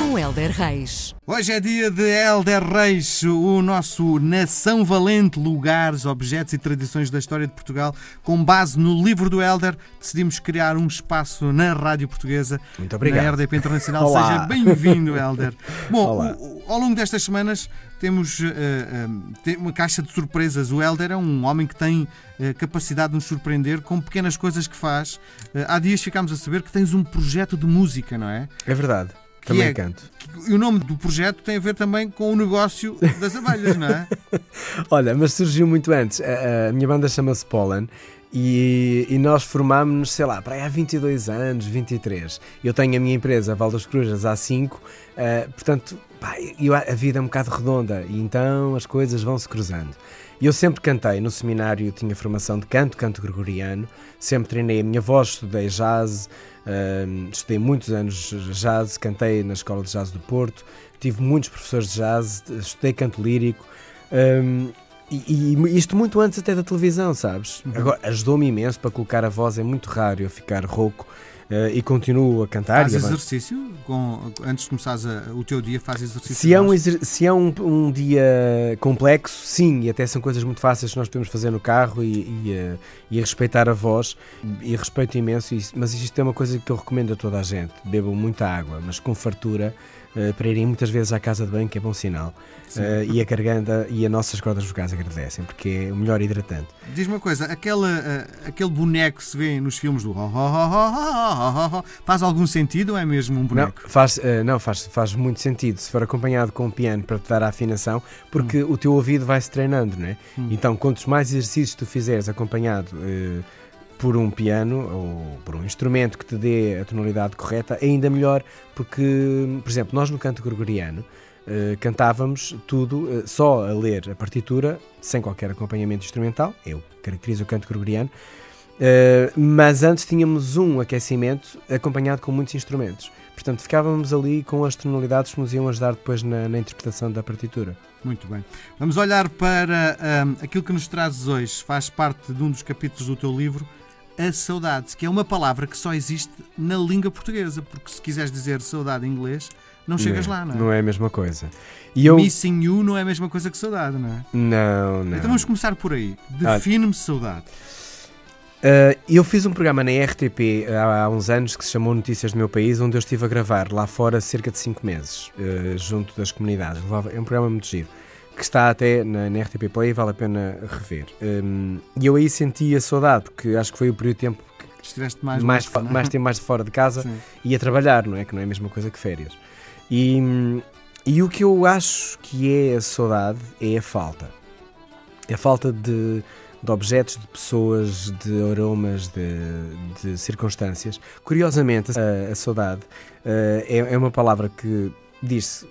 Com Helder Reis. Hoje é dia de Helder Reis, o nosso Nação Valente, lugares, objetos e tradições da história de Portugal. Com base no livro do Helder, decidimos criar um espaço na Rádio Portuguesa, Muito obrigado. na RDP Internacional. Olá. Seja bem-vindo, Helder. Bom, o- ao longo destas semanas temos eh, tem uma caixa de surpresas. O Helder é um homem que tem eh, capacidade de nos surpreender com pequenas coisas que faz. Há dias ficámos a saber que tens um projeto de música, não é? É verdade. Também é- canto. E o nome do projeto tem a ver também com o negócio das abelhas, não é? Olha, mas surgiu muito antes. A, a minha banda chama-se Pollen e, e nós formámos-nos, sei lá, para aí há 22 anos, 23. Eu tenho a minha empresa, Val das Corujas, há 5. eh, portanto, pá, eu- a vida é um bocado redonda e então as coisas vão se cruzando. E eu sempre cantei no seminário, tinha formação de canto, canto gregoriano, sempre treinei a minha voz, estudei jazz, hum, estudei muitos anos jazz, cantei na Escola de Jazz do Porto, tive muitos professores de jazz, estudei canto lírico. hum, e, e isto muito antes até da televisão, sabes? Agora, ajudou-me imenso para colocar a voz, é muito raro eu ficar rouco e continuo a cantar. Faz a exercício com, antes de começares a- o teu dia, faz exercício. Se é, um, se é um, um dia complexo, sim, e até são coisas muito fáceis que nós podemos fazer no carro e, e, eh, e respeitar a voz, e respeito imenso mas isto é uma coisa que eu recomendo a toda a gente, bebam muita água, mas com fartura, eh, para irem muitas vezes à casa de banho, que é bom sinal, Eh, e a garganta e as nossas cordas vocais agradecem, porque é o melhor hidratante. Diz-me uma coisa, aquela, ah, aquele boneco que se vê nos filmes do ho, ho, ho, ho, ho, ho, faz algum sentido ou é mesmo um Não, boneco? faz, eh, não faz, faz muito sentido se for acompanhado com um piano para te dar a afinação, porque o teu ouvido vai-se treinando, não é? Hum. Então, quantos mais exercícios tu fizeres acompanhado eh, por um piano ou por um instrumento que te dê a tonalidade correta, ainda melhor, porque, por exemplo, nós no canto gregoriano eh, cantávamos tudo eh, só a ler a partitura, sem qualquer acompanhamento instrumental, eu caracterizo o canto gregoriano, Uh, mas antes tínhamos um aquecimento acompanhado com muitos instrumentos. Portanto, ficávamos ali com as tonalidades que nos iam ajudar depois na, na interpretação da partitura. Muito bem. Vamos olhar para ah, aquilo que nos trazes hoje. Faz parte de um dos capítulos do teu livro, a saudade, que é uma palavra que só existe na língua portuguesa, porque se quiseres dizer saudade em inglês, não chegas lá, não é? Não é a mesma coisa. E eu. Missing you não é a mesma coisa que saudade, não é? Não, não. Então vamos começar por aí. Define-me saudade. Uh, eu fiz um programa na RTP há, há uns anos que se chamou Notícias do Meu País, onde eu estive a gravar lá fora cerca de 5 meses, uh, junto das comunidades. É um programa muito giro, que está até na, na RTP Play e vale a pena rever. Um, e eu aí senti a saudade, porque acho que foi o período de tempo Estiveste mais mais, longe, fo- não é? mais tempo mais de fora de casa Sim. e a trabalhar, não é? Que não é a mesma coisa que férias. E, e o que eu acho que é a saudade é a falta. É a falta de, de objetos, de pessoas, de aromas, de, de circunstâncias. Curiosamente, a, a saudade eh, é, é uma palavra que diz-se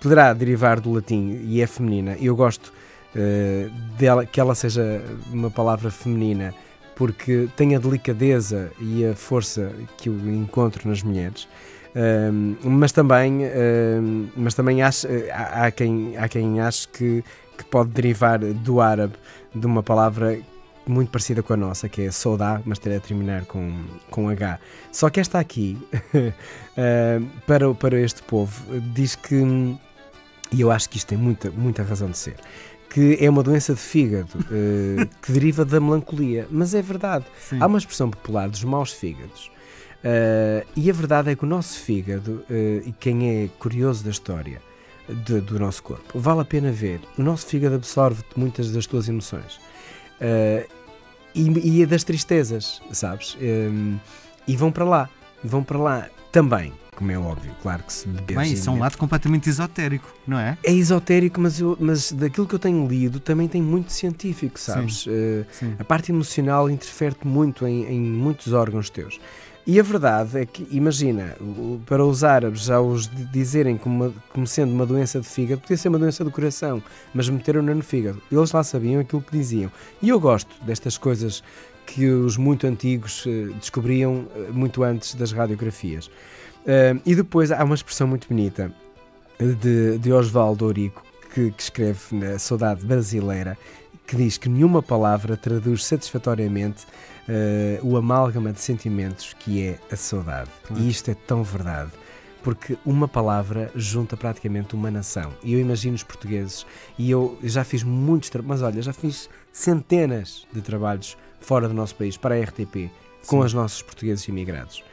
poderá derivar do latim e é feminina. Eu gosto eh, dela, que ela seja uma palavra feminina porque tem a delicadeza e a força que eu encontro nas mulheres. Ahm, mas também, ahm, mas também acho, eh, há, há quem, há quem ache que, que pode derivar do árabe de uma palavra muito parecida com a nossa, que é saudá, mas terá a terminar com, com H. Só que esta aqui, ahm, para, para este povo, diz que, e eu acho que isto tem muita, muita razão de ser, que é uma doença de fígado eh, que deriva da melancolia. Mas é verdade. Sim. Há uma expressão popular dos maus fígados. Eh, e a verdade é que o nosso fígado, eh, e quem é curioso da história de- do nosso corpo, vale a pena ver. O nosso fígado absorve muitas das tuas emoções. Eh, e, e das tristezas, sabes? Eh, e vão para lá. Vão para lá também, como é óbvio. Claro que se beberes Bem, isso é um lado completamente esotérico, não é? é esotérico, mas, eu, mas daquilo que eu tenho lido também tem muito científico, sabes? Eh, Sim. a parte emocional interfere muito em, em muitos órgãos teus. E a verdade é que, imagina, para os árabes já os di- dizerem como, como sendo uma doença de fígado, podia ser uma doença do coração, mas meteram-na no fígado. Eles lá sabiam aquilo que diziam. E eu gosto destas coisas que os muito antigos eh, descobriam eh, muito antes das radiografias. Ah, e depois há uma expressão muito bonita de, de Osvaldo Orico que, que escreve na Saudade Brasileira que diz que nenhuma palavra traduz satisfatoriamente uh, o amálgama de sentimentos que é a saudade. E isto é tão verdade porque uma palavra junta praticamente uma nação. E eu imagino os portugueses, e eu já fiz muitos, mas olha, já fiz centenas de trabalhos fora do nosso país, para a RTP, com Sim. os nossos portugueses imigrados.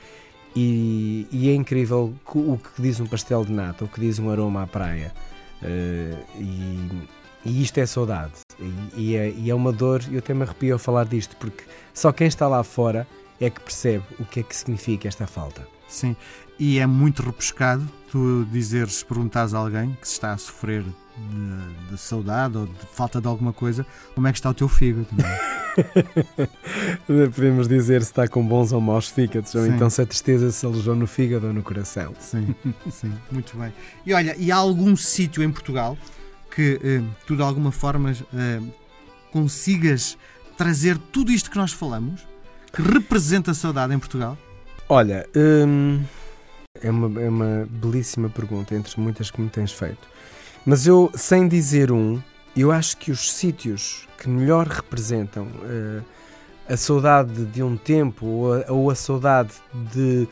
E, e, é incrível o que diz um pastel de nata, o que diz um aroma à praia. Uh, e, e, isto é saudade. E, e, é, e é uma dor, eu até me arrepio a falar disto, porque só quem está lá fora é que percebe o que é que significa esta falta. Sim, e é muito repescado tu dizeres, perguntares a alguém que está a sofrer de, de, saudade ou de falta de alguma coisa, como é que está o teu fígado? É? Podemos dizer se está com bons ou maus fígados, ou então se a tristeza se alojou no fígado ou no coração. Sim, sim, muito bem. E olha, e há algum sítio em Portugal que eh, tu de alguma forma eh, consigas trazer tudo isto que nós falamos, que representa a saudade em Portugal? Olha, hum, é, uma, é uma belíssima pergunta entre muitas que me tens feito. Mas eu, sem dizer um, eu acho que os sítios que melhor representam uh, a saudade de um tempo ou a, ou a, saudade de.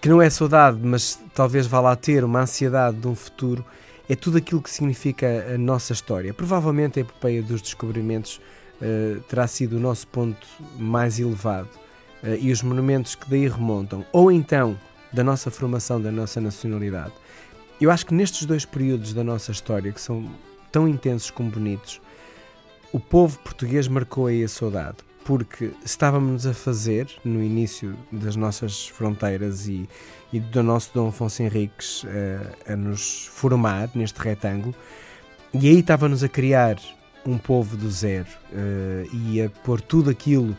que não é saudade, mas talvez vá lá ter uma ansiedade de um futuro, é tudo aquilo que significa a nossa história. Provavelmente a epopeia dos descobrimentos uh, terá sido o nosso ponto mais elevado uh, e os monumentos que daí remontam, ou então da nossa formação, da nossa nacionalidade. Eu acho que nestes dois períodos da nossa história, que são tão intensos como bonitos, o povo português marcou aí a saudade, porque estávamos a fazer, no início das nossas fronteiras e, e do nosso Dom Afonso Henriques, a, eh, a nos formar neste retângulo, e aí estávamos a criar um povo do zero uh, e a pôr tudo aquilo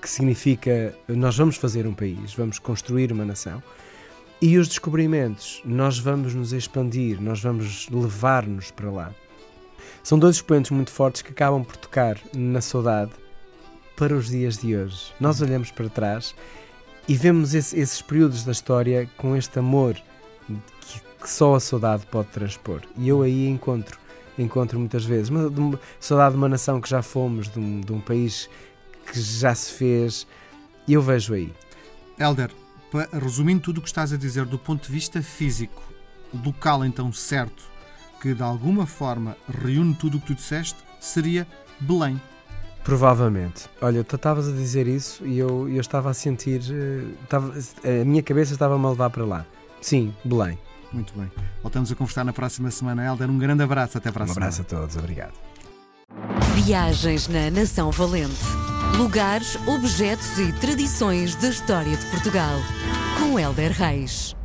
que significa nós vamos fazer um país, vamos construir uma nação. E os descobrimentos, nós vamos nos expandir, nós vamos levar-nos para lá. São dois expoentes muito fortes que acabam por tocar na saudade para os dias de hoje. Nós olhamos para trás e vemos esse, esses períodos da história com este amor que, que, só a saudade pode transpor. E eu aí encontro, encontro muitas vezes, uma, uma saudade de uma nação que já fomos, de um, de um país que já se fez. E eu vejo aí. Helder, resumindo tudo o que estás a dizer do ponto de vista físico, local então certo, que de alguma forma reúne tudo o que tu disseste, seria Belém. Provavelmente. Olha, tu estavas a dizer isso e eu, eu estava a sentir. Eh, estava, a minha cabeça estava-me a levar para lá. Sim, Belém. Muito bem. Voltamos a conversar na próxima semana. Helder, um grande abraço. Até para a um semana. Um abraço a todos. Obrigado. Viagens na Nação Valente. Lugares, objetos e tradições da história de Portugal. Com Helder Reis.